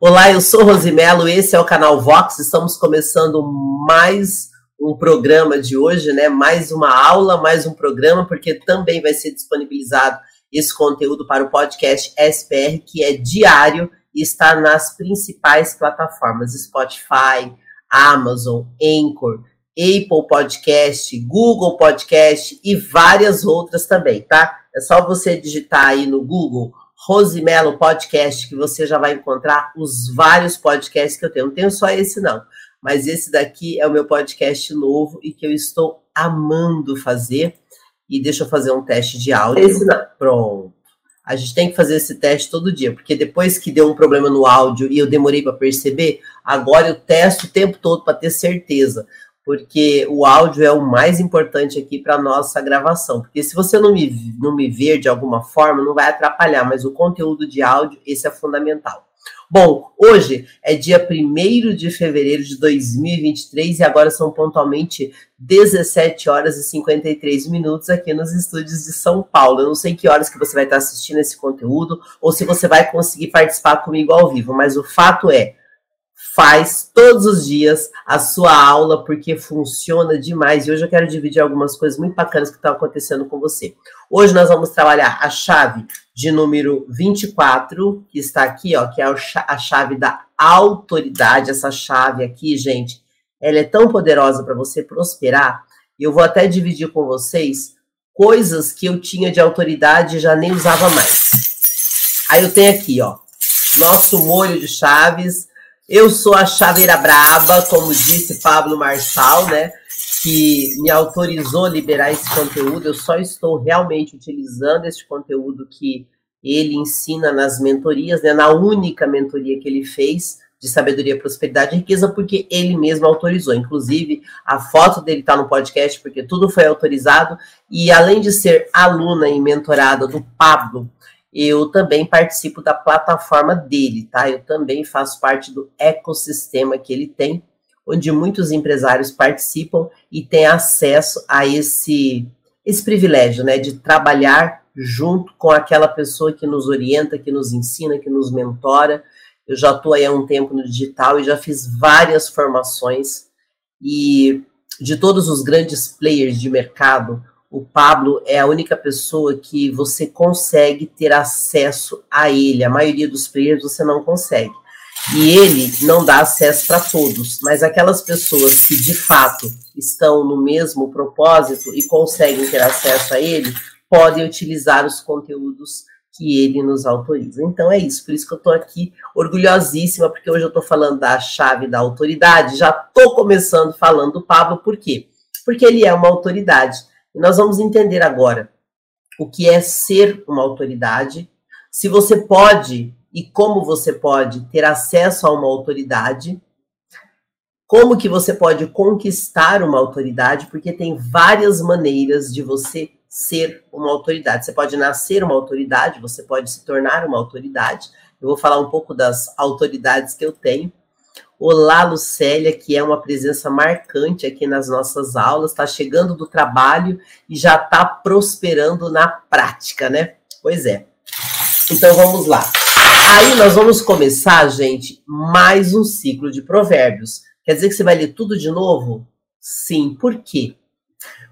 Olá, eu sou Rosimelo, esse é o canal Vox. Estamos começando mais um programa de hoje, né? Mais uma aula, mais um programa, porque também vai ser disponibilizado esse conteúdo para o podcast SPR, que é diário e está nas principais plataformas: Spotify, Amazon, Anchor, Apple Podcast, Google Podcast e várias outras também, tá? É só você digitar aí no Google Rosimelo Podcast que você já vai encontrar os vários podcasts que eu tenho. Não tenho só esse não, mas esse daqui é o meu podcast novo e que eu estou amando fazer. E deixa eu fazer um teste de áudio. Esse não. Pronto. A gente tem que fazer esse teste todo dia, porque depois que deu um problema no áudio e eu demorei para perceber, agora eu testo o tempo todo para ter certeza, porque o áudio é o mais importante aqui para nossa gravação. Porque se você não me, não me ver de alguma forma, não vai atrapalhar, mas o conteúdo de áudio, esse é fundamental. Bom, hoje é dia 1 de fevereiro de 2023 e agora são pontualmente 17 horas e 53 minutos aqui nos estúdios de São Paulo. Eu não sei que horas que você vai estar assistindo esse conteúdo ou se você vai conseguir participar comigo ao vivo, mas o fato é, faz todos os dias a sua aula, porque funciona demais. E hoje eu quero dividir algumas coisas muito bacanas que estão acontecendo com você. Hoje nós vamos trabalhar a chave de número 24, que está aqui, ó, que é a chave da autoridade. Essa chave aqui, gente, ela é tão poderosa para você prosperar. Eu vou até dividir com vocês coisas que eu tinha de autoridade e já nem usava mais. Aí eu tenho aqui, ó, nosso molho de chaves eu sou a chaveira braba, como disse Pablo Marçal, né? Que me autorizou a liberar esse conteúdo. Eu só estou realmente utilizando esse conteúdo que ele ensina nas mentorias, né? Na única mentoria que ele fez de sabedoria, prosperidade e riqueza, porque ele mesmo autorizou. Inclusive, a foto dele está no podcast, porque tudo foi autorizado. E além de ser aluna e mentorada do Pablo, eu também participo da plataforma dele, tá? Eu também faço parte do ecossistema que ele tem, onde muitos empresários participam e têm acesso a esse esse privilégio, né, de trabalhar junto com aquela pessoa que nos orienta, que nos ensina, que nos mentora. Eu já estou aí há um tempo no digital e já fiz várias formações e de todos os grandes players de mercado, o Pablo é a única pessoa que você consegue ter acesso a ele. A maioria dos players você não consegue. E ele não dá acesso para todos, mas aquelas pessoas que de fato estão no mesmo propósito e conseguem ter acesso a ele, podem utilizar os conteúdos que ele nos autoriza. Então é isso, por isso que eu estou aqui orgulhosíssima, porque hoje eu estou falando da chave da autoridade, já estou começando falando do Pablo, por quê? Porque ele é uma autoridade. E nós vamos entender agora o que é ser uma autoridade, se você pode e como você pode ter acesso a uma autoridade, como que você pode conquistar uma autoridade, porque tem várias maneiras de você ser uma autoridade. Você pode nascer uma autoridade, você pode se tornar uma autoridade. Eu vou falar um pouco das autoridades que eu tenho. Olá, Lucélia, que é uma presença marcante aqui nas nossas aulas, está chegando do trabalho e já está prosperando na prática, né? Pois é. Então vamos lá. Aí nós vamos começar, gente, mais um ciclo de provérbios. Quer dizer que você vai ler tudo de novo? Sim, por quê?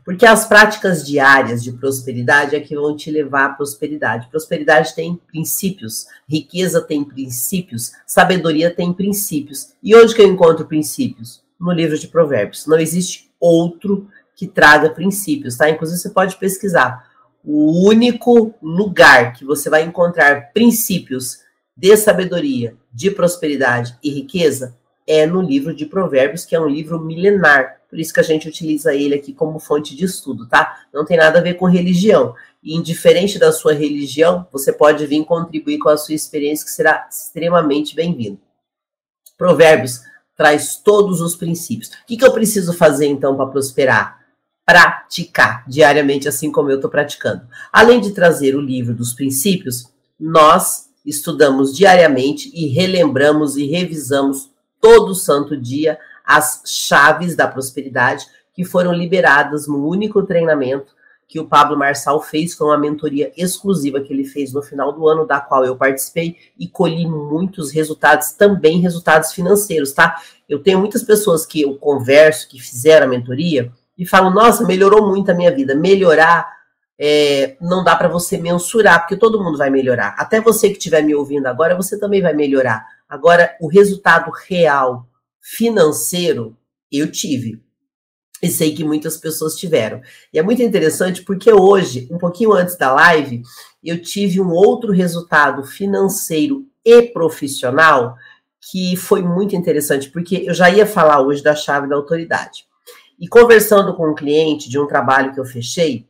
Porque as práticas diárias de prosperidade é que vão te levar à prosperidade. Prosperidade tem princípios, riqueza tem princípios, sabedoria tem princípios. E onde que eu encontro princípios? No livro de Provérbios. Não existe outro que traga princípios, tá? Inclusive você pode pesquisar. O único lugar que você vai encontrar princípios de sabedoria, de prosperidade e riqueza é no livro de Provérbios, que é um livro milenar. Por isso que a gente utiliza ele aqui como fonte de estudo, tá? Não tem nada a ver com religião. E indiferente da sua religião, você pode vir contribuir com a sua experiência, que será extremamente bem-vindo. Provérbios traz todos os princípios. O que, que eu preciso fazer, então, para prosperar? Praticar diariamente, assim como eu estou praticando. Além de trazer o livro dos princípios, nós estudamos diariamente e relembramos e revisamos todo santo dia as chaves da prosperidade que foram liberadas no único treinamento que o Pablo Marçal fez, foi uma mentoria exclusiva que ele fez no final do ano, da qual eu participei e colhi muitos resultados, também resultados financeiros, tá? Eu tenho muitas pessoas que eu converso, que fizeram a mentoria, e falam, nossa, melhorou muito a minha vida. Melhorar é, não dá para você mensurar, porque todo mundo vai melhorar. Até você que estiver me ouvindo agora, você também vai melhorar. Agora, o resultado real financeiro eu tive. E sei que muitas pessoas tiveram. E é muito interessante porque hoje, um pouquinho antes da live, eu tive um outro resultado financeiro e profissional que foi muito interessante, porque eu já ia falar hoje da chave da autoridade. E conversando com um cliente de um trabalho que eu fechei,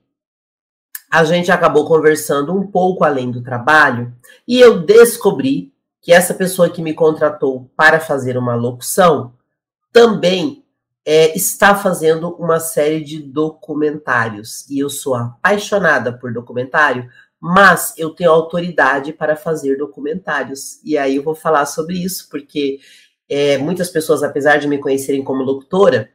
a gente acabou conversando um pouco além do trabalho e eu descobri que essa pessoa que me contratou para fazer uma locução também é, está fazendo uma série de documentários. E eu sou apaixonada por documentário, mas eu tenho autoridade para fazer documentários. E aí eu vou falar sobre isso, porque é, muitas pessoas, apesar de me conhecerem como locutora,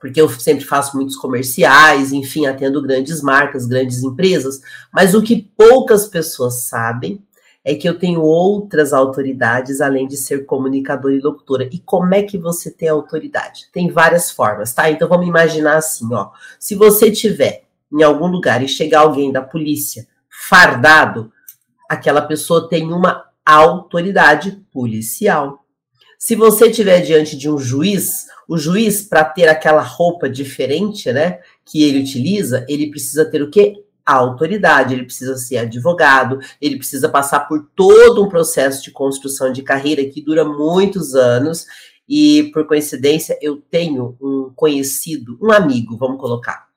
porque eu sempre faço muitos comerciais, enfim, atendo grandes marcas, grandes empresas, mas o que poucas pessoas sabem é que eu tenho outras autoridades além de ser comunicadora e locutora. E como é que você tem autoridade? Tem várias formas, tá? Então vamos imaginar assim, ó. Se você tiver em algum lugar e chegar alguém da polícia fardado, aquela pessoa tem uma autoridade policial. Se você estiver diante de um juiz, o juiz, para ter aquela roupa diferente, né, que ele utiliza, ele precisa ter o quê? A autoridade, ele precisa ser advogado, ele precisa passar por todo um processo de construção de carreira que dura muitos anos. E, por coincidência, eu tenho um conhecido, um amigo, vamos colocar,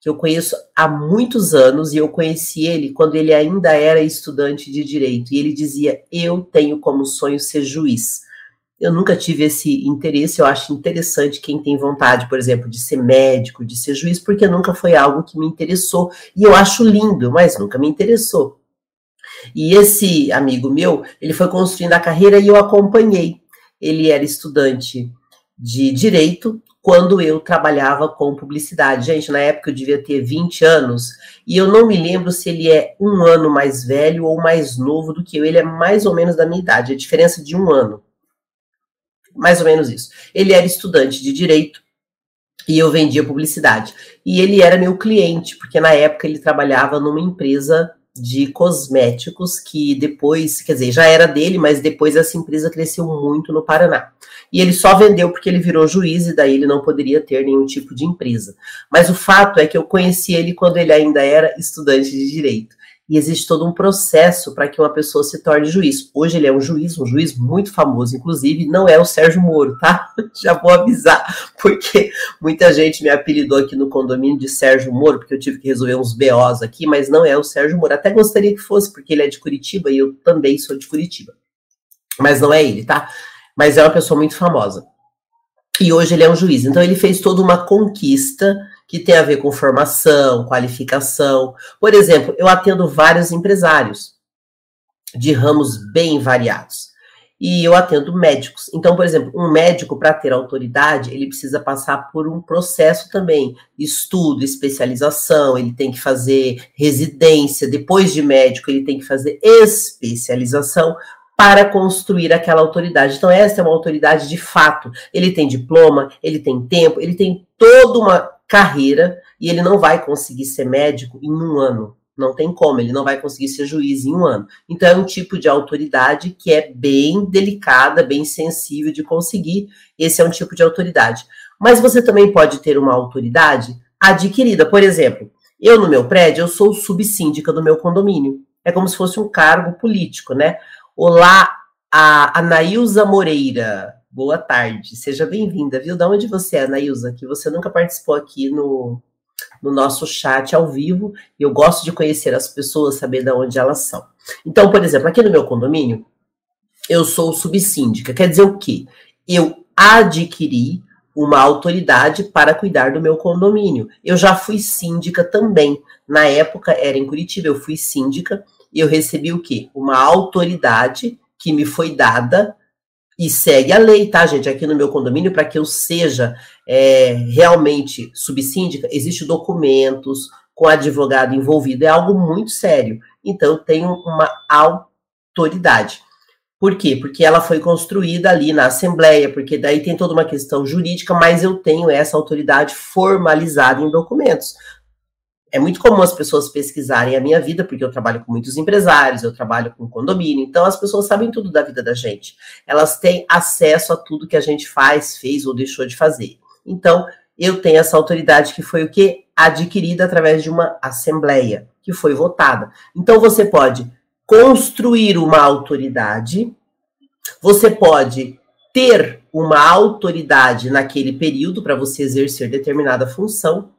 que eu conheço há muitos anos e eu conheci ele quando ele ainda era estudante de direito. E ele dizia: Eu tenho como sonho ser juiz. Eu nunca tive esse interesse, eu acho interessante quem tem vontade, por exemplo, de ser médico, de ser juiz, porque nunca foi algo que me interessou. E eu acho lindo, mas nunca me interessou. E esse amigo meu, ele foi construindo a carreira e eu acompanhei. Ele era estudante de direito quando eu trabalhava com publicidade. Gente, na época eu devia ter 20 anos e eu não me lembro se ele é um ano mais velho ou mais novo do que eu. Ele é mais ou menos da minha idade, a diferença de um ano mais ou menos isso. Ele era estudante de direito e eu vendia publicidade. E ele era meu cliente, porque na época ele trabalhava numa empresa de cosméticos que depois, quer dizer, já era dele, mas depois essa empresa cresceu muito no Paraná. E ele só vendeu porque ele virou juiz e daí ele não poderia ter nenhum tipo de empresa. Mas o fato é que eu conheci ele quando ele ainda era estudante de direito e existe todo um processo para que uma pessoa se torne juiz. Hoje ele é um juiz, um juiz muito famoso, inclusive não é o Sérgio Moro, tá? Já vou avisar, porque muita gente me apelidou aqui no condomínio de Sérgio Moro, porque eu tive que resolver uns BOs aqui, mas não é o Sérgio Moro. Até gostaria que fosse, porque ele é de Curitiba e eu também sou de Curitiba. Mas não é ele, tá? Mas é uma pessoa muito famosa. E hoje ele é um juiz. Então ele fez toda uma conquista que tem a ver com formação, qualificação. Por exemplo, eu atendo vários empresários de ramos bem variados. E eu atendo médicos. Então, por exemplo, um médico, para ter autoridade, ele precisa passar por um processo também: estudo, especialização, ele tem que fazer residência. Depois de médico, ele tem que fazer especialização para construir aquela autoridade. Então, essa é uma autoridade de fato. Ele tem diploma, ele tem tempo, ele tem toda uma carreira e ele não vai conseguir ser médico em um ano. Não tem como, ele não vai conseguir ser juiz em um ano. Então, é um tipo de autoridade que é bem delicada, bem sensível de conseguir. Esse é um tipo de autoridade. Mas você também pode ter uma autoridade adquirida. Por exemplo, eu no meu prédio, eu sou subsíndica do meu condomínio. É como se fosse um cargo político, né? Olá, a Anaísa Moreira. Boa tarde, seja bem-vinda, viu? Da onde você é, Nailza? Que você nunca participou aqui no, no nosso chat ao vivo. Eu gosto de conhecer as pessoas, saber de onde elas são. Então, por exemplo, aqui no meu condomínio, eu sou subsíndica. Quer dizer o quê? Eu adquiri uma autoridade para cuidar do meu condomínio. Eu já fui síndica também. Na época, era em Curitiba, eu fui síndica e eu recebi o quê? Uma autoridade que me foi dada e segue a lei, tá, gente? Aqui no meu condomínio, para que eu seja é, realmente subsíndica, existem documentos, com advogado envolvido é algo muito sério. Então, eu tenho uma autoridade. Por quê? Porque ela foi construída ali na Assembleia, porque daí tem toda uma questão jurídica, mas eu tenho essa autoridade formalizada em documentos. É muito comum as pessoas pesquisarem a minha vida, porque eu trabalho com muitos empresários, eu trabalho com condomínio, então as pessoas sabem tudo da vida da gente. Elas têm acesso a tudo que a gente faz, fez ou deixou de fazer. Então, eu tenho essa autoridade que foi o que? Adquirida através de uma assembleia, que foi votada. Então, você pode construir uma autoridade, você pode ter uma autoridade naquele período para você exercer determinada função.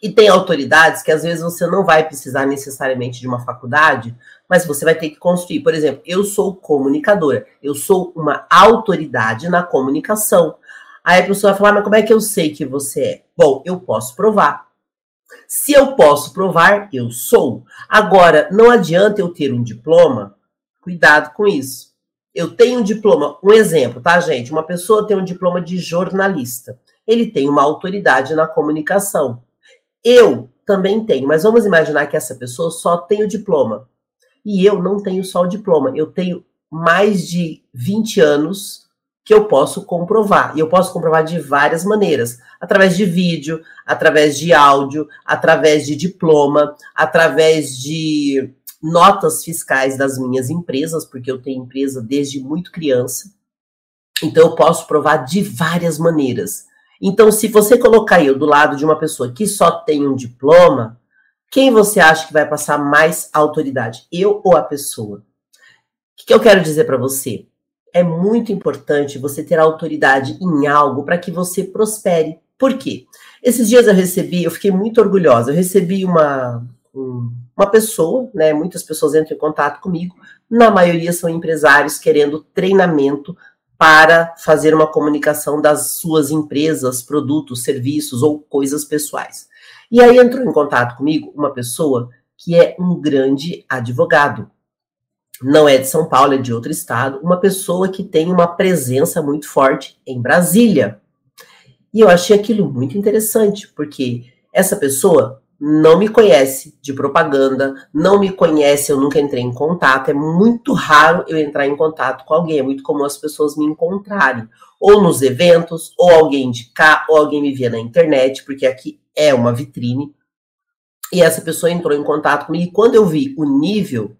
E tem autoridades que às vezes você não vai precisar necessariamente de uma faculdade, mas você vai ter que construir. Por exemplo, eu sou comunicadora, eu sou uma autoridade na comunicação. Aí a pessoa vai falar, mas como é que eu sei que você é? Bom, eu posso provar. Se eu posso provar, eu sou. Agora, não adianta eu ter um diploma, cuidado com isso. Eu tenho um diploma, um exemplo, tá, gente? Uma pessoa tem um diploma de jornalista. Ele tem uma autoridade na comunicação. Eu também tenho, mas vamos imaginar que essa pessoa só tem o diploma. E eu não tenho só o diploma, eu tenho mais de 20 anos que eu posso comprovar. E eu posso comprovar de várias maneiras: através de vídeo, através de áudio, através de diploma, através de notas fiscais das minhas empresas, porque eu tenho empresa desde muito criança. Então eu posso provar de várias maneiras. Então, se você colocar eu do lado de uma pessoa que só tem um diploma, quem você acha que vai passar mais autoridade? Eu ou a pessoa? O que eu quero dizer para você? é muito importante você ter autoridade em algo para que você prospere. Por quê? Esses dias eu recebi, eu fiquei muito orgulhosa, eu recebi uma, um, uma pessoa, né? Muitas pessoas entram em contato comigo, na maioria são empresários querendo treinamento para fazer uma comunicação das suas empresas, produtos, serviços ou coisas pessoais. E aí entrou em contato comigo uma pessoa que é um grande advogado, não é de São Paulo, é de outro estado, uma pessoa que tem uma presença muito forte em Brasília. E eu achei aquilo muito interessante, porque essa pessoa não me conhece de propaganda, não me conhece, eu nunca entrei em contato. É muito raro eu entrar em contato com alguém, é muito comum as pessoas me encontrarem, ou nos eventos, ou alguém indicar, ou alguém me vê na internet, porque aqui é uma vitrine. E essa pessoa entrou em contato comigo, e quando eu vi o nível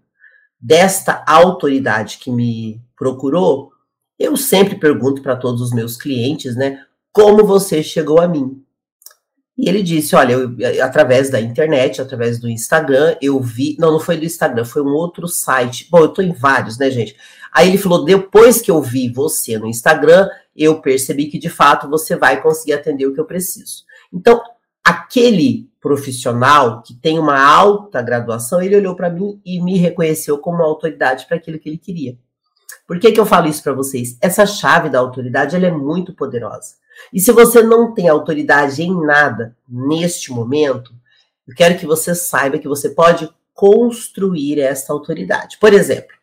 desta autoridade que me procurou, eu sempre pergunto para todos os meus clientes, né, como você chegou a mim? E ele disse, olha, eu, através da internet, através do Instagram, eu vi, não, não foi do Instagram, foi um outro site. Bom, eu tô em vários, né, gente? Aí ele falou, depois que eu vi você no Instagram, eu percebi que de fato você vai conseguir atender o que eu preciso. Então, aquele profissional que tem uma alta graduação, ele olhou para mim e me reconheceu como autoridade para aquilo que ele queria. Por que, que eu falo isso para vocês? Essa chave da autoridade ela é muito poderosa. E se você não tem autoridade em nada neste momento, eu quero que você saiba que você pode construir essa autoridade. Por exemplo,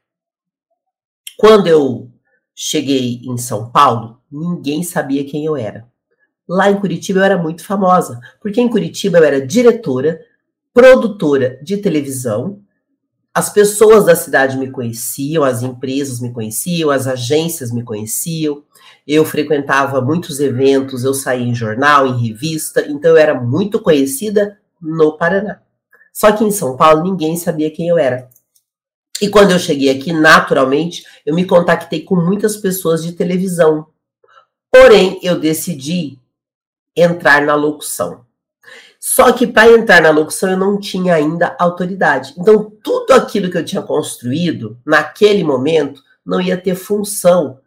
quando eu cheguei em São Paulo, ninguém sabia quem eu era. Lá em Curitiba eu era muito famosa, porque em Curitiba eu era diretora, produtora de televisão, as pessoas da cidade me conheciam, as empresas me conheciam, as agências me conheciam, eu frequentava muitos eventos, eu saía em jornal, em revista, então eu era muito conhecida no Paraná. Só que em São Paulo ninguém sabia quem eu era. E quando eu cheguei aqui, naturalmente, eu me contactei com muitas pessoas de televisão. Porém, eu decidi entrar na locução. Só que para entrar na locução eu não tinha ainda autoridade. Então, tudo aquilo que eu tinha construído naquele momento não ia ter função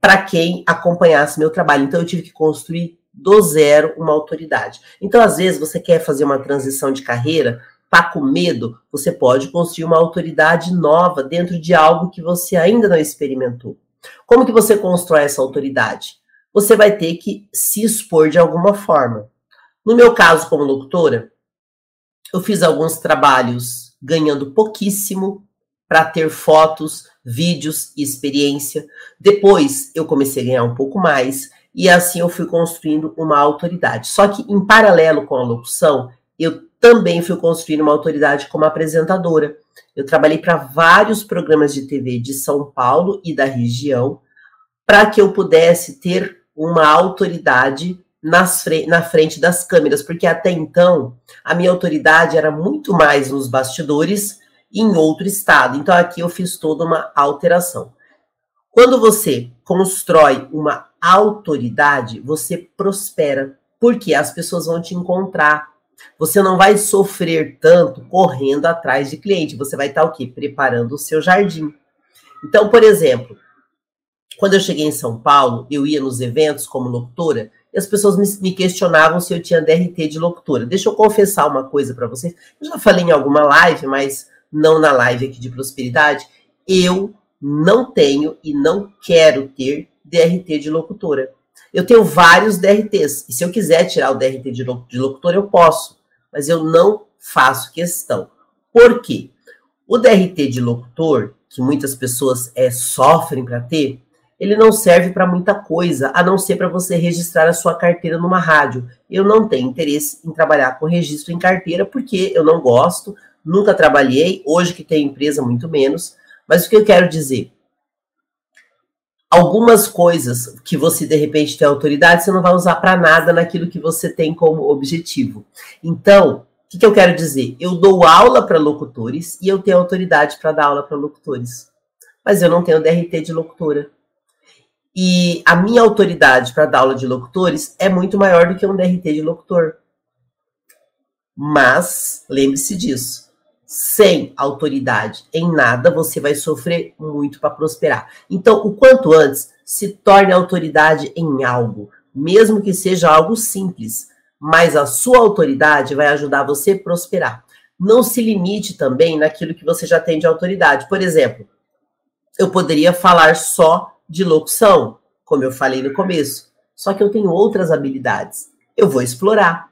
para quem acompanhasse meu trabalho. Então, eu tive que construir do zero uma autoridade. Então, às vezes, você quer fazer uma transição de carreira, tá com medo, você pode construir uma autoridade nova dentro de algo que você ainda não experimentou. Como que você constrói essa autoridade? você vai ter que se expor de alguma forma. No meu caso, como locutora, eu fiz alguns trabalhos ganhando pouquíssimo para ter fotos, vídeos e experiência. Depois eu comecei a ganhar um pouco mais e assim eu fui construindo uma autoridade. Só que em paralelo com a locução, eu também fui construir uma autoridade como apresentadora. Eu trabalhei para vários programas de TV de São Paulo e da região para que eu pudesse ter uma autoridade nas, na frente das câmeras, porque até então a minha autoridade era muito mais nos bastidores e em outro estado. Então aqui eu fiz toda uma alteração. Quando você constrói uma autoridade, você prospera, porque as pessoas vão te encontrar. Você não vai sofrer tanto correndo atrás de cliente, você vai estar o quê? Preparando o seu jardim. Então, por exemplo, quando eu cheguei em São Paulo, eu ia nos eventos como locutora e as pessoas me, questionavam se eu tinha DRT de locutora. Deixa eu confessar uma coisa para vocês. Eu já falei em alguma live, mas não na live aqui de prosperidade. Eu não tenho e não quero ter DRT de locutora. Eu tenho vários DRTs, e se eu quiser tirar o DRT de locutor, eu posso, mas eu não faço questão. Por quê? O DRT de locutor, que muitas pessoas é, sofrem para ter, ele não serve para muita coisa, a não ser para você registrar a sua carteira numa rádio. Eu não tenho interesse em trabalhar com registro em carteira, porque eu não gosto, nunca trabalhei, hoje que tenho empresa, muito menos. Mas o que eu quero dizer? algumas coisas que você de repente tem autoridade, você não vai usar para nada naquilo que você tem como objetivo. Então, o que, que eu quero dizer? Eu dou aula para locutores e eu tenho autoridade para dar aula para locutores. Mas eu não tenho DRT de locutora. E a minha autoridade para dar aula de locutores é muito maior do que um DRT de locutor. Mas, lembre-se disso sem autoridade em nada, você vai sofrer muito para prosperar. Então, o quanto antes, se torne autoridade em algo, mesmo que seja algo simples, mas a sua autoridade vai ajudar você a prosperar. Não se limite também naquilo que você já tem de autoridade. Por exemplo, eu poderia falar só de locução, como eu falei no começo, só que eu tenho outras habilidades. Eu vou explorar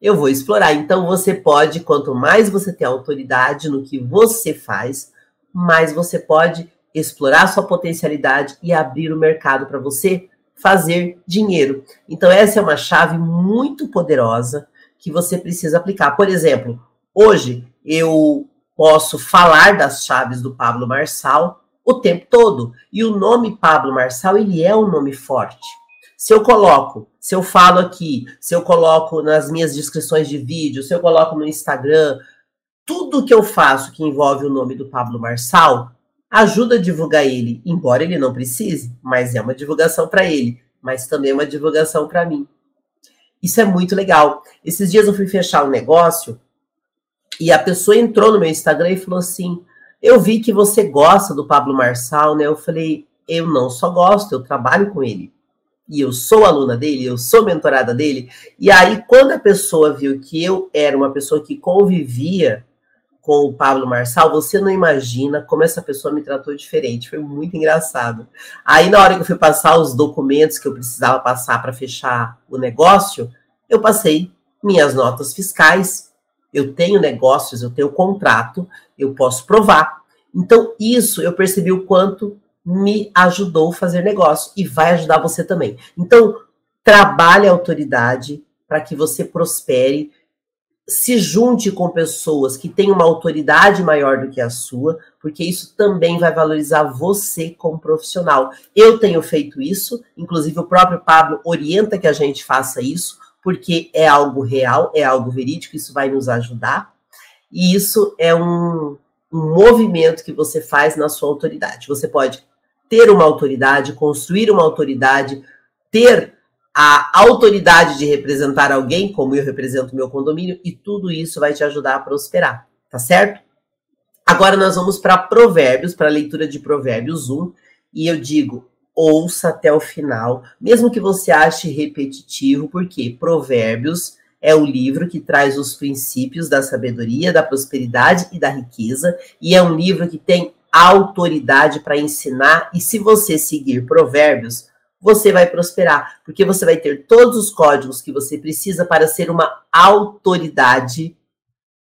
eu vou explorar. Então você pode, quanto mais você tem autoridade no que você faz, mais você pode explorar sua potencialidade e abrir o mercado para você fazer dinheiro. Então essa é uma chave muito poderosa que você precisa aplicar. Por exemplo, hoje eu posso falar das chaves do Pablo Marçal o tempo todo. E o nome Pablo Marçal, ele é um nome forte. Se eu coloco, se eu falo aqui, se eu coloco nas minhas descrições de vídeo, se eu coloco no Instagram, tudo que eu faço que envolve o nome do Pablo Marçal ajuda a divulgar ele, embora ele não precise, mas é uma divulgação para ele, mas também é uma divulgação para mim. Isso é muito legal. Esses dias eu fui fechar um negócio e a pessoa entrou no meu Instagram e falou assim: Eu vi que você gosta do Pablo Marçal, né? Eu falei: Eu não só gosto, eu trabalho com ele e eu sou aluna dele, eu sou mentorada dele. E aí, quando a pessoa viu que eu era uma pessoa que convivia com o Pablo Marçal, você não imagina como essa pessoa me tratou diferente. Foi muito engraçado. Aí, na hora que eu fui passar os documentos que eu precisava passar para fechar o negócio, eu passei minhas notas fiscais. Eu tenho negócios, eu tenho contrato, eu posso provar. Então, isso eu percebi o quanto me ajudou fazer negócio e vai ajudar você também. Então, trabalhe a autoridade para que você prospere, se junte com pessoas que têm uma autoridade maior do que a sua, porque isso também vai valorizar você como profissional. Eu tenho feito isso, inclusive o próprio Pablo orienta que a gente faça isso, porque é algo real, é algo verídico, isso vai nos ajudar. E isso é um, um movimento que você faz na sua autoridade. Você pode ter uma autoridade, construir uma autoridade, ter a autoridade de representar alguém, como eu represento meu condomínio, e tudo isso vai te ajudar a prosperar, tá certo? Agora nós vamos para Provérbios, para a leitura de Provérbios 1, e eu digo, ouça até o final, mesmo que você ache repetitivo, porque Provérbios é o livro que traz os princípios da sabedoria, da prosperidade e da riqueza, e é um livro que tem autoridade para ensinar, e se você seguir provérbios, você vai prosperar, porque você vai ter todos os códigos que você precisa para ser uma autoridade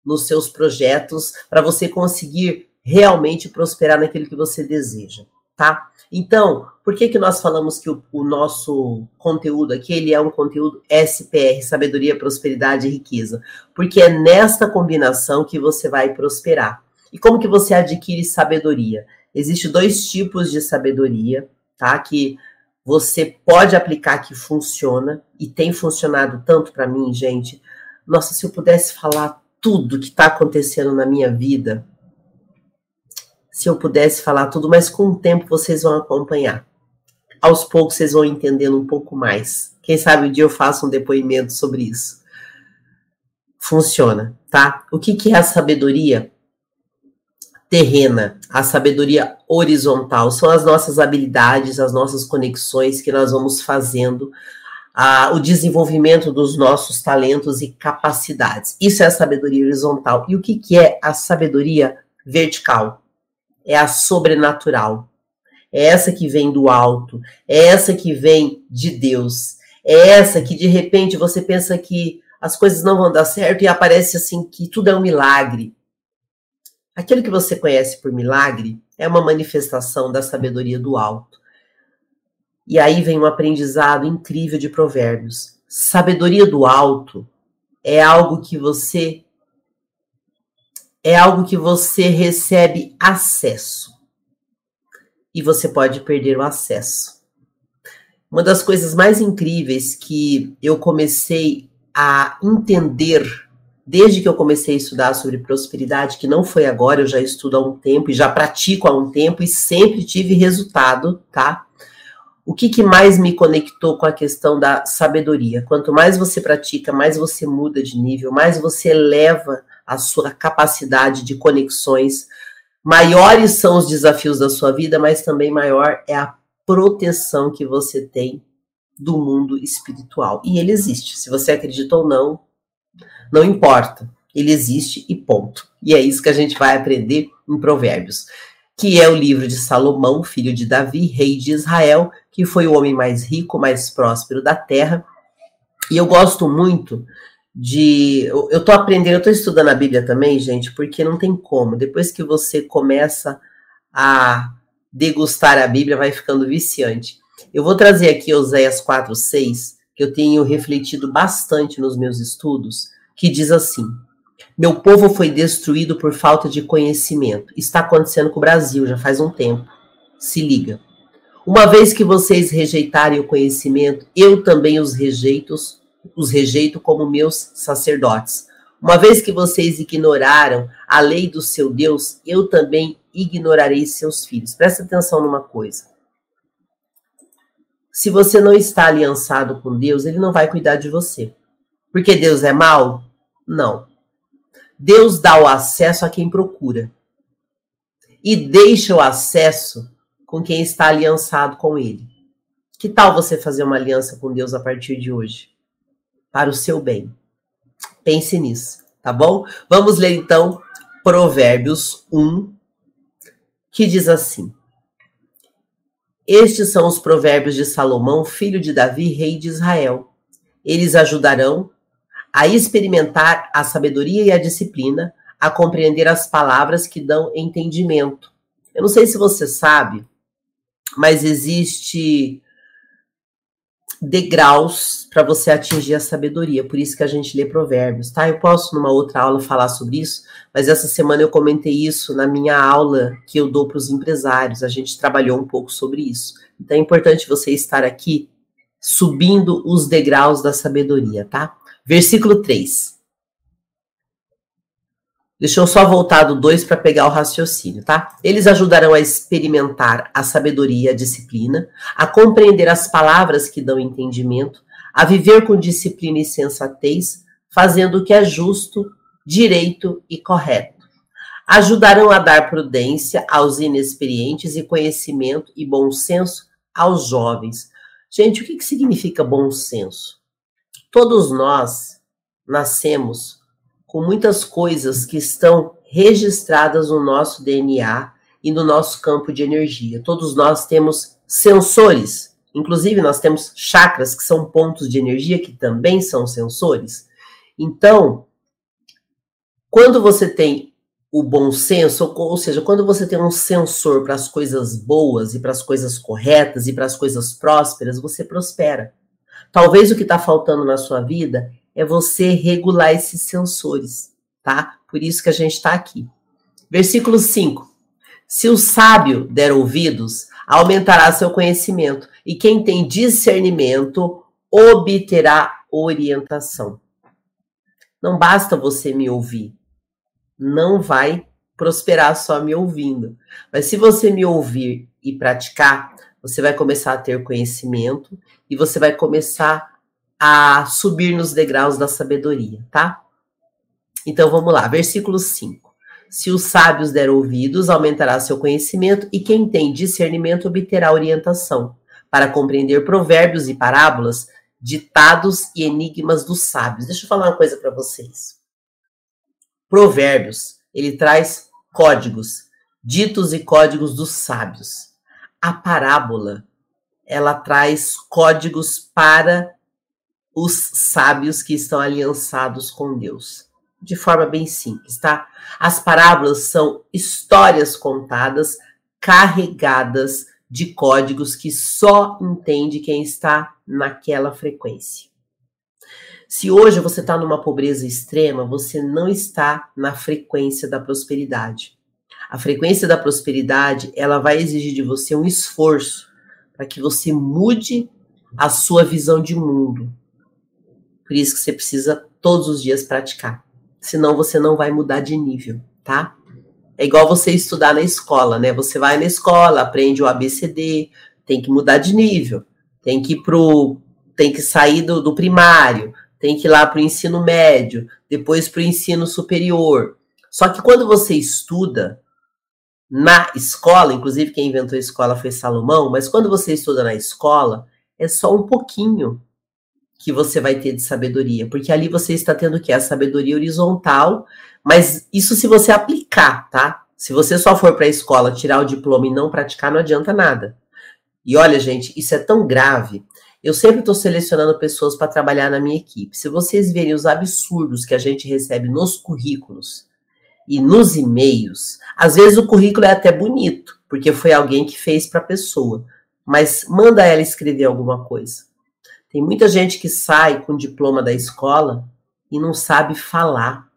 nos seus projetos, para você conseguir realmente prosperar naquilo que você deseja, tá? Então, por que, que nós falamos que o, o, nosso conteúdo aqui ele é um conteúdo SPR, sabedoria, prosperidade e riqueza? Porque é nesta combinação que você vai prosperar. E como que você adquire sabedoria? Existem dois tipos de sabedoria, tá? Que você pode aplicar que funciona e tem funcionado tanto para mim, gente. Nossa, se eu pudesse falar tudo que está acontecendo na minha vida, se eu pudesse falar tudo, mas com o tempo vocês vão acompanhar. Aos poucos vocês vão entendendo um pouco mais. Quem sabe um dia eu faço um depoimento sobre isso. Funciona, tá? O que, que é a sabedoria? terrena, a sabedoria horizontal, são as nossas habilidades, as nossas conexões que nós vamos fazendo, o desenvolvimento dos nossos talentos e capacidades. Isso é a sabedoria horizontal. E o que, que é a sabedoria vertical? É a sobrenatural. É essa que vem do alto, é essa que vem de Deus. É essa que de repente você pensa que as coisas não vão dar certo e aparece assim que tudo é um milagre Aquilo que você conhece por milagre é uma manifestação da sabedoria do alto. E aí vem um aprendizado incrível de Provérbios. Sabedoria do alto é algo que você é algo que você recebe acesso. E você pode perder o acesso. Uma das coisas mais incríveis que eu comecei a entender desde que eu comecei a estudar sobre prosperidade, que não foi agora, eu já estudo há um tempo e já pratico há um tempo e sempre tive resultado, tá? O que, que mais me conectou com a questão da sabedoria? Quanto mais você pratica, mais você muda de nível, mais você eleva a sua capacidade de conexões, maiores são os desafios da sua vida, mas também maior é a proteção que você tem do mundo espiritual. E ele existe. Se você acredita ou não, não importa, ele existe e ponto. E é isso que a gente vai aprender em Provérbios, que é o livro de Salomão, filho de Davi, rei de Israel, que foi o homem mais rico, mais próspero da terra. E eu gosto muito de. Eu estou aprendendo, eu estou estudando a Bíblia também, gente, porque não tem como. Depois que você começa a degustar a Bíblia, vai ficando viciante. Eu vou trazer aqui Oséias 4, 6, que eu tenho refletido bastante nos meus estudos, que diz assim: Meu povo foi destruído por falta de conhecimento. Está acontecendo com o Brasil já faz um tempo. Se liga. Uma vez que vocês rejeitarem o conhecimento, eu também os rejeito, os rejeito como meus sacerdotes. Uma vez que vocês ignoraram a lei do seu Deus, eu também ignorarei seus filhos. Presta atenção numa coisa. Se você não está aliançado com Deus, ele não vai cuidar de você. Porque Deus é mau? Não. Deus dá o acesso a quem procura. E deixa o acesso com quem está aliançado com ele. Que tal você fazer uma aliança com Deus a partir de hoje? Para o seu bem. Pense nisso, tá bom? Vamos ler então Provérbios 1, que diz assim: Estes são os provérbios de Salomão, filho de Davi, rei de Israel. Eles ajudarão a experimentar a sabedoria e a disciplina, a compreender as palavras que dão entendimento. Eu não sei se você sabe, mas existe degraus para você atingir a sabedoria. Por isso que a gente lê provérbios, tá? Eu posso numa outra aula falar sobre isso, mas essa semana eu comentei isso na minha aula que eu dou para os empresários. A gente trabalhou um pouco sobre isso. Então é importante você estar aqui subindo os degraus da sabedoria, tá? Versículo 3. Deixa eu só voltar do 2 para pegar o raciocínio, tá? Eles ajudarão a experimentar a sabedoria, a disciplina, a compreender as palavras que dão entendimento, a viver com disciplina e sensatez, fazendo o que é justo, direito e correto. Ajudarão a dar prudência aos inexperientes e conhecimento e bom senso aos jovens. Gente, o que, que significa bom senso? Todos nós nascemos com muitas coisas que estão registradas no nosso DNA e no nosso campo de energia. Todos nós temos sensores, inclusive nós temos chakras, que são pontos de energia que também são sensores. Então, quando você tem o bom senso, ou seja, quando você tem um sensor para as coisas boas e para as coisas corretas e para as coisas prósperas, você prospera. Talvez o que está faltando na sua vida é você regular esses sensores, tá? Por isso que a gente está aqui. Versículo 5. Se o sábio der ouvidos, aumentará seu conhecimento, e quem tem discernimento obterá orientação. Não basta você me ouvir, não vai prosperar só me ouvindo. Mas se você me ouvir e praticar, você vai começar a ter conhecimento e você vai começar a subir nos degraus da sabedoria, tá? Então vamos lá, versículo 5. Se os sábios der ouvidos, aumentará seu conhecimento, e quem tem discernimento obterá orientação, para compreender provérbios e parábolas, ditados e enigmas dos sábios. Deixa eu falar uma coisa para vocês. Provérbios, ele traz códigos, ditos e códigos dos sábios. A parábola, ela traz códigos para os sábios que estão aliançados com Deus. De forma bem simples, tá? As parábolas são histórias contadas, carregadas de códigos que só entende quem está naquela frequência. Se hoje você está numa pobreza extrema, você não está na frequência da prosperidade. A frequência da prosperidade, ela vai exigir de você um esforço para que você mude a sua visão de mundo. Por isso que você precisa todos os dias praticar. Senão você não vai mudar de nível, tá? É igual você estudar na escola, né? Você vai na escola, aprende o ABCD, tem que mudar de nível, tem que ir pro, tem que sair do, do primário, tem que ir lá para o ensino médio, depois para o ensino superior. Só que quando você estuda na escola, inclusive quem inventou a escola foi Salomão, mas quando você estuda na escola, é só um pouquinho que você vai ter de sabedoria, porque ali você está tendo que a sabedoria horizontal, mas isso se você aplicar, tá? Se você só for para a escola tirar o diploma e não praticar, não adianta nada. E olha, gente, isso é tão grave eu sempre estou selecionando pessoas para trabalhar na minha equipe. Se vocês verem os absurdos que a gente recebe nos currículos e nos e-mails, às vezes o currículo é até bonito, porque foi alguém que fez para a pessoa, mas manda ela escrever alguma coisa. Tem muita gente que sai com diploma da escola e não sabe falar.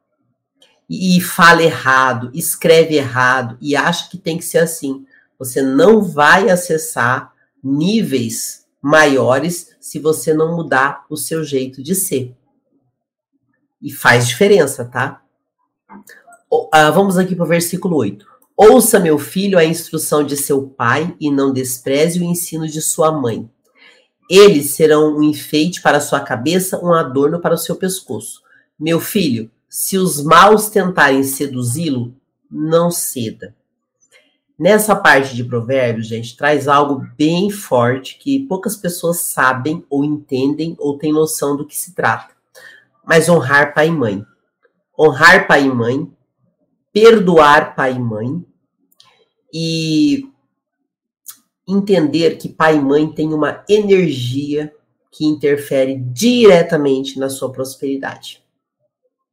E fala errado, escreve errado e acha que tem que ser assim. Você não vai acessar níveis maiores se você não mudar o seu jeito de ser. E faz diferença, tá? Uh, vamos aqui para o versículo 8. Ouça, meu filho, a instrução de seu pai e não despreze o ensino de sua mãe. Eles serão um enfeite para sua cabeça, um adorno para o seu pescoço. Meu filho, se os maus tentarem seduzi-lo, não ceda. Nessa parte de provérbios, gente, traz algo bem forte que poucas pessoas sabem ou entendem ou têm noção do que se trata. Mas honrar pai e mãe. Honrar pai e mãe, perdoar pai e mãe e entender que pai e mãe têm uma energia que interfere diretamente na sua prosperidade.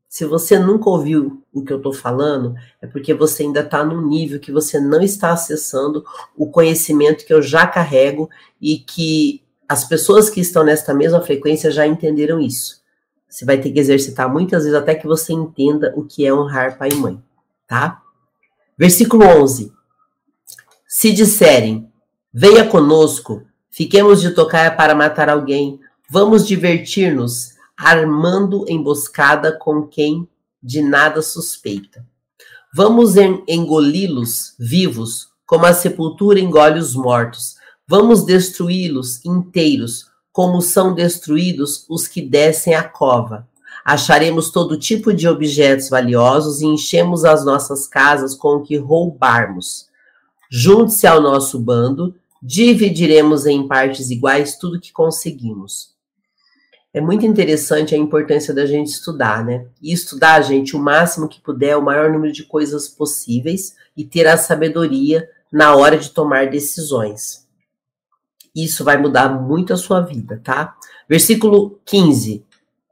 Se você nunca ouviu o que eu estou falando, é porque você ainda está num nível que você não está acessando o conhecimento que eu já carrego e que as pessoas que estão nesta mesma frequência já entenderam isso. Você vai ter que exercitar muitas vezes até que você entenda o que é honrar pai e mãe, tá? Versículo 11. Se disserem, venha conosco, fiquemos de tocar para matar alguém, vamos divertir-nos, armando emboscada com quem de nada suspeita. Vamos engoli-los vivos, como a sepultura engole os mortos. Vamos destruí-los inteiros, como são destruídos os que descem a cova. Acharemos todo tipo de objetos valiosos e enchemos as nossas casas com o que roubarmos. Junte-se ao nosso bando, dividiremos em partes iguais tudo que conseguimos é muito interessante a importância da gente estudar, né? E estudar, gente, o máximo que puder, o maior número de coisas possíveis e ter a sabedoria na hora de tomar decisões. Isso vai mudar muito a sua vida, tá? Versículo 15.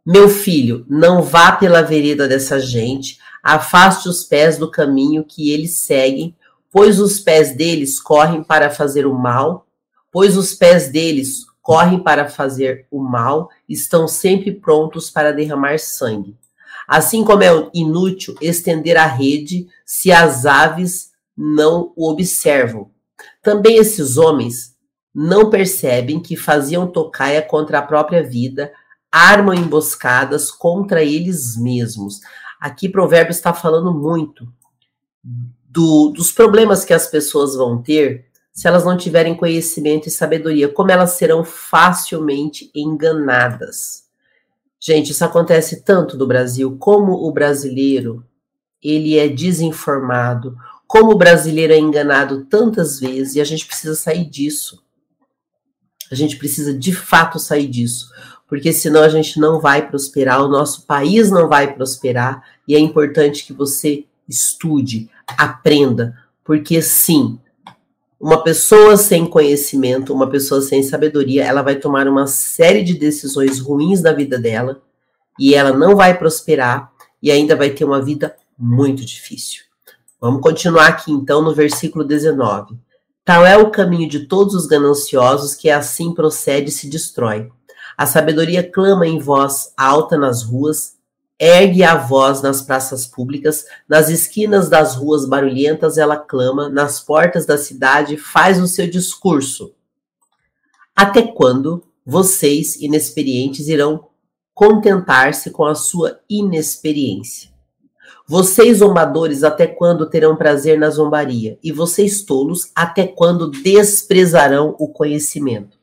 Meu filho, não vá pela vereda dessa gente, afaste os pés do caminho que eles seguem, pois os pés deles correm para fazer o mal, pois os pés deles correm para fazer o mal, estão sempre prontos para derramar sangue. Assim como é inútil estender a rede se as aves não o observam. Também esses homens não percebem que faziam tocaia contra a própria vida, armam emboscadas contra eles mesmos. Aqui Provérbio está falando muito do, dos problemas que as pessoas vão ter se elas não tiverem conhecimento e sabedoria, como elas serão facilmente enganadas. Gente, isso acontece tanto no Brasil, como o brasileiro, ele é desinformado, como o brasileiro é enganado tantas vezes, e a gente precisa sair disso. A gente precisa de fato sair disso, porque senão a gente não vai prosperar, o nosso país não vai prosperar, e é importante que você estude, aprenda, porque sim, uma pessoa sem conhecimento, uma pessoa sem sabedoria, ela vai tomar uma série de decisões ruins na vida dela e ela não vai prosperar e ainda vai ter uma vida muito difícil. Vamos continuar aqui então no versículo 19. Tal é o caminho de todos os gananciosos que assim procede e se destrói. A sabedoria clama em voz alta nas ruas, ergue a voz nas praças públicas, nas esquinas das ruas barulhentas ela clama, nas portas da cidade faz o seu discurso. Até quando vocês, inexperientes, irão contentar-se com a sua inexperiência? Vocês, zombadores, até quando terão prazer na zombaria? E vocês, tolos, até quando desprezarão o conhecimento?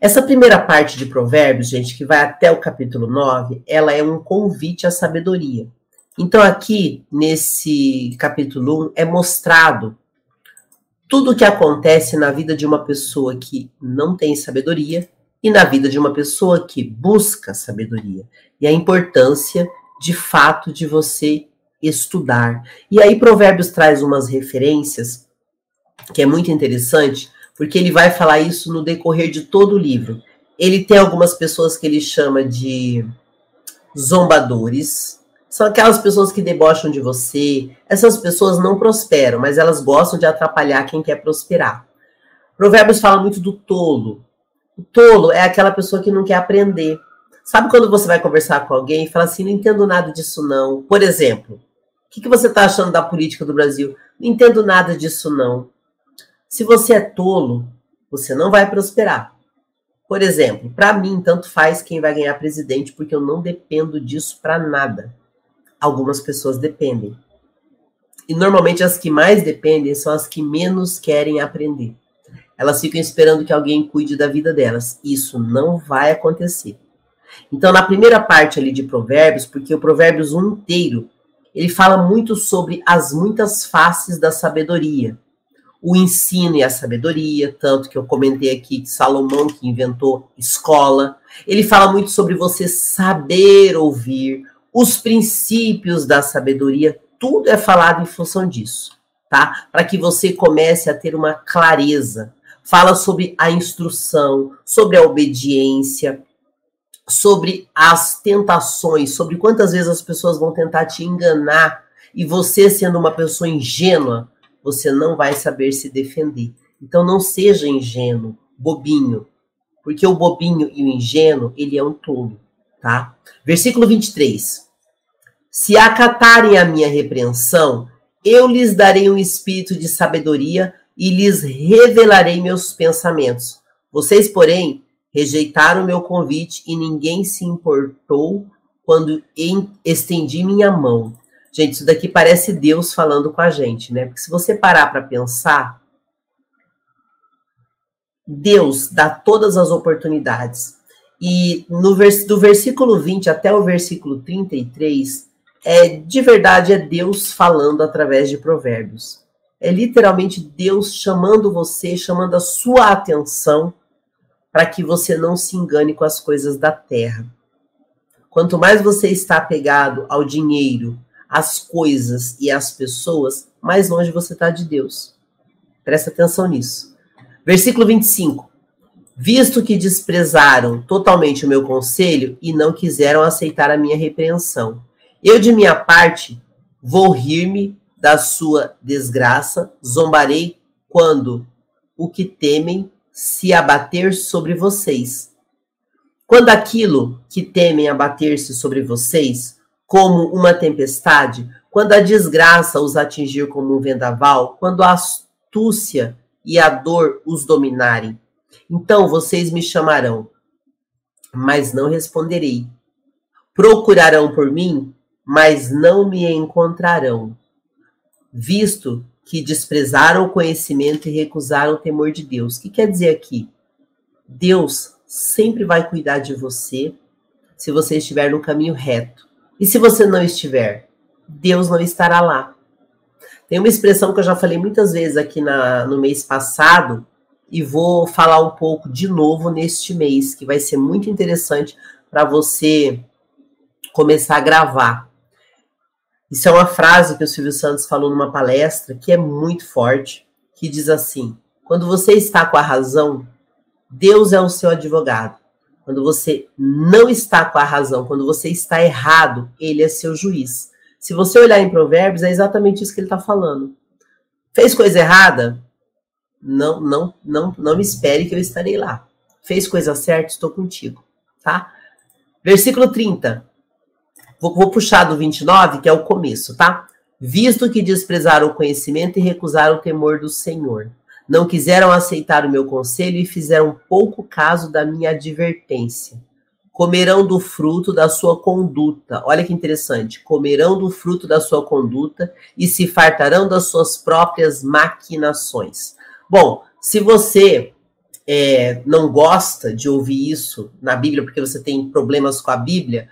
Essa primeira parte de Provérbios, gente, que vai até o capítulo 9, ela é um convite à sabedoria. Então, aqui, nesse capítulo 1, é mostrado tudo o que acontece na vida de uma pessoa que não tem sabedoria e na vida de uma pessoa que busca sabedoria. E a importância de fato de você estudar. E aí Provérbios traz umas referências que é muito interessante, porque ele vai falar isso no decorrer de todo o livro. Ele tem algumas pessoas que ele chama de zombadores, são aquelas pessoas que debocham de você. Essas pessoas não prosperam, mas elas gostam de atrapalhar quem quer prosperar. Provérbios fala muito do tolo. O tolo é aquela pessoa que não quer aprender. Sabe quando você vai conversar com alguém e fala assim, não entendo nada disso não. Por exemplo, o que, que você está achando da política do Brasil? Não entendo nada disso não. Se você é tolo, você não vai prosperar. Por exemplo, para mim, tanto faz quem vai ganhar presidente, porque eu não dependo disso para nada. Algumas pessoas dependem. E normalmente as que mais dependem são as que menos querem aprender. Elas ficam esperando que alguém cuide da vida delas. Isso não vai acontecer. Então, na primeira parte ali de Provérbios, porque o Provérbios 1 inteiro, ele fala muito sobre as muitas faces da sabedoria. O ensino e a sabedoria, tanto que eu comentei aqui que Salomão que inventou escola. Ele fala muito sobre você saber ouvir, os princípios da sabedoria, tudo é falado em função disso, tá? Para que você comece a ter uma clareza. Fala sobre a instrução, sobre a obediência, sobre as tentações, sobre quantas vezes as pessoas vão tentar te enganar e você, sendo uma pessoa ingênua, você não vai saber se defender. Então não seja ingênuo, bobinho, porque o bobinho e o ingênuo, ele é um tolo, tá? Versículo 23. Se acatarem a minha repreensão, eu lhes darei um espírito de sabedoria e lhes revelarei meus pensamentos. Vocês, porém, Rejeitaram meu convite e ninguém se importou quando estendi minha mão. Gente, isso daqui parece Deus falando com a gente, né? Porque se você parar para pensar, Deus dá todas as oportunidades. E no vers do versículo 20 até o versículo 33, é de verdade é Deus falando através de provérbios. É literalmente Deus chamando você, chamando a sua atenção para que você não se engane com as coisas da terra. Quanto mais você está apegado ao dinheiro, às coisas e às pessoas, mais longe você está de Deus. Presta atenção nisso. Versículo 25. Visto que desprezaram totalmente o meu conselho e não quiseram aceitar a minha repreensão, Eu, de minha parte, vou rir-me da sua desgraça, zombarei quando o que temem se abater sobre vocês. Quando aquilo que temem abater-se sobre vocês, como uma tempestade, quando a desgraça os atingir como um vendaval, quando a astúcia e a dor os dominarem, então vocês me chamarão, mas não responderei. Procurarão por mim, mas não me encontrarão, visto que desprezaram o conhecimento e recusaram o temor de Deus. O que quer dizer aqui? Deus sempre vai cuidar de você se você estiver no caminho reto. E se você não estiver, Deus não estará lá. Tem uma expressão que eu já falei muitas vezes aqui na, no mês passado e vou falar um pouco de novo neste mês, que vai ser muito interessante para você começar a gravar. Isso é uma frase que o Silvio Santos falou numa palestra que é muito forte, que diz assim: quando você está com a razão, Deus é o seu advogado. Quando você não está com a razão, quando você está errado, ele é seu juiz. Se você olhar em Provérbios, é exatamente isso que ele está falando. Fez coisa errada? Não, não, não, não me espere que eu estarei lá. Fez coisa certa? Estou contigo, tá? Versículo 30. Vou, vou puxar do 29, que é o começo, tá? Visto que desprezaram o conhecimento e recusaram o temor do Senhor. Não quiseram aceitar o meu conselho e fizeram pouco caso da minha advertência. Comerão do fruto da sua conduta. Olha que interessante. Comerão do fruto da sua conduta e se fartarão das suas próprias maquinações. Bom, se você é, não gosta de ouvir isso na Bíblia porque você tem problemas com a Bíblia,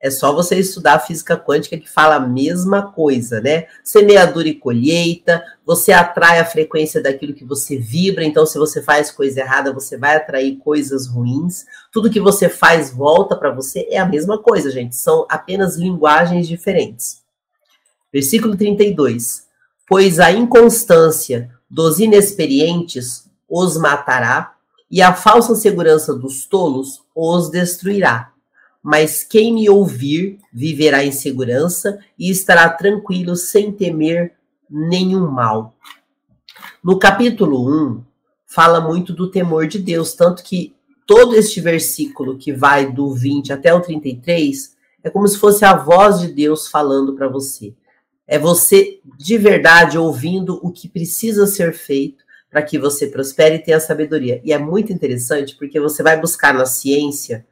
é só você estudar física quântica que fala a mesma coisa, né? Semeadura e colheita, você atrai a frequência daquilo que você vibra, então se você faz coisa errada, você vai atrair coisas ruins. Tudo que você faz volta para você, é a mesma coisa, gente, são apenas linguagens diferentes. Versículo 32. Pois a inconstância dos inexperientes os matará, e a falsa segurança dos tolos os destruirá mas quem me ouvir viverá em segurança e estará tranquilo sem temer nenhum mal. No capítulo 1, fala muito do temor de Deus, tanto que todo este versículo que vai do 20 até o 33 é como se fosse a voz de Deus falando para você. É você de verdade ouvindo o que precisa ser feito para que você prospere e tenha sabedoria. E é muito interessante porque você vai buscar na ciência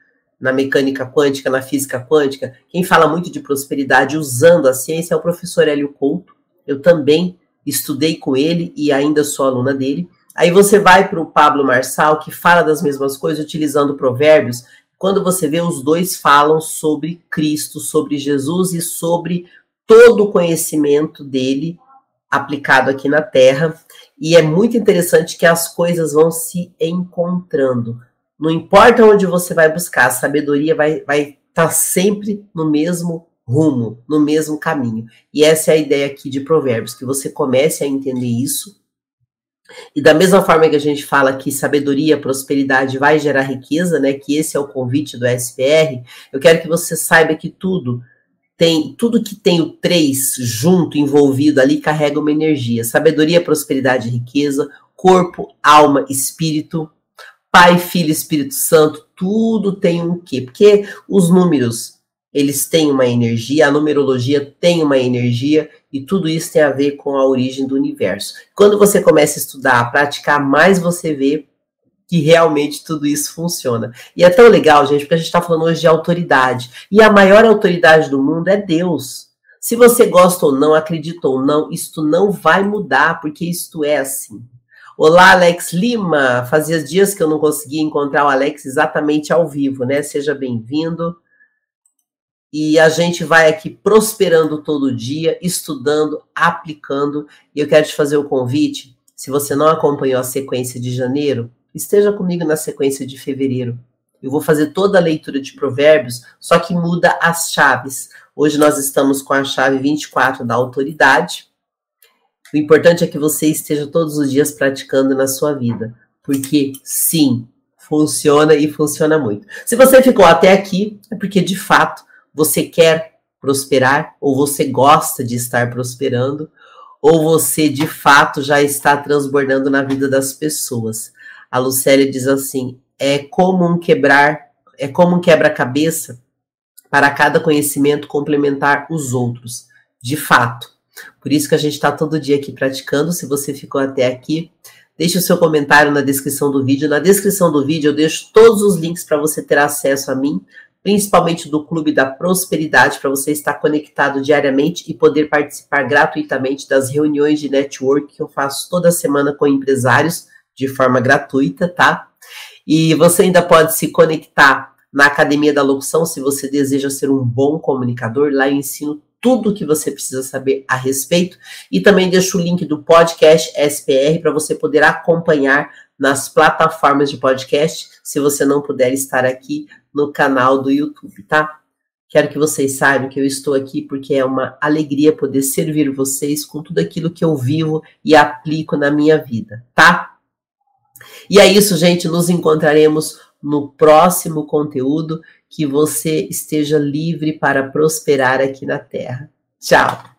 na mecânica quântica, na física quântica, quem fala muito de prosperidade usando a ciência é o professor Hélio Couto. Eu também estudei com ele e ainda sou aluna dele. Aí você vai para o Pablo Marçal, que fala das mesmas coisas utilizando provérbios. Quando você vê, os dois falam sobre Cristo, sobre Jesus e sobre todo o conhecimento dele aplicado aqui na Terra. E é muito interessante que as coisas vão se encontrando. Não importa onde você vai buscar, a sabedoria vai estar vai tá sempre no mesmo rumo, no mesmo caminho. E essa é a ideia aqui de Provérbios, que você comece a entender isso. E da mesma forma que a gente fala que sabedoria, prosperidade vai gerar riqueza, né? Que esse é o convite do SPR, eu quero que você saiba que tudo tem tudo que tem o três junto envolvido ali carrega uma energia. Sabedoria, prosperidade, riqueza, corpo, alma, espírito, Pai, Filho, Espírito Santo, tudo tem um quê? Porque os números, eles têm uma energia, a numerologia tem uma energia e tudo isso tem a ver com a origem do universo. Quando você começa a estudar, a praticar, mais você vê que realmente tudo isso funciona. E é tão legal, gente, porque a gente está falando hoje de autoridade. E a maior autoridade do mundo é Deus. Se você gosta ou não, acredita ou não, isto não vai mudar, porque isto é assim. Olá, Alex Lima. Fazia dias que eu não conseguia encontrar o Alex exatamente ao vivo, né? Seja bem-vindo. E a gente vai aqui prosperando todo dia, estudando, aplicando. E eu quero te fazer o convite. Se você não acompanhou a sequência de janeiro, esteja comigo na sequência de fevereiro. Eu vou fazer toda a leitura de provérbios, só que muda as chaves. Hoje nós estamos com a chave 24 da autoridade o importante é que você esteja todos os dias praticando na sua vida, porque sim, funciona e funciona muito. Se você ficou até aqui, é porque de fato você quer prosperar, ou você gosta de estar prosperando, ou você de fato já está transbordando na vida das pessoas. A Lucélia diz assim: é como um quebrar, é como um quebra-cabeça para cada conhecimento complementar os outros. De fato. Por isso que a gente está todo dia aqui praticando. Se você ficou até aqui, deixe o seu comentário na descrição do vídeo. Na descrição do vídeo eu deixo todos os links para você ter acesso a mim, principalmente do Clube da Prosperidade, para você estar conectado diariamente e poder participar gratuitamente das reuniões de network que eu faço toda semana com empresários de forma gratuita, tá? E você ainda pode se conectar na Academia da Locução se você deseja ser um bom comunicador. Lá eu ensino tudo o que você precisa saber a respeito. E também deixo o link do podcast SPR para você poder acompanhar nas plataformas de podcast, se você não puder estar aqui no canal do YouTube, tá? Quero que vocês saibam que eu estou aqui porque é uma alegria poder servir vocês com tudo aquilo que eu vivo e aplico na minha vida, tá? E é isso, gente. Nos encontraremos no próximo conteúdo. Que você esteja livre para prosperar aqui na Terra. Tchau!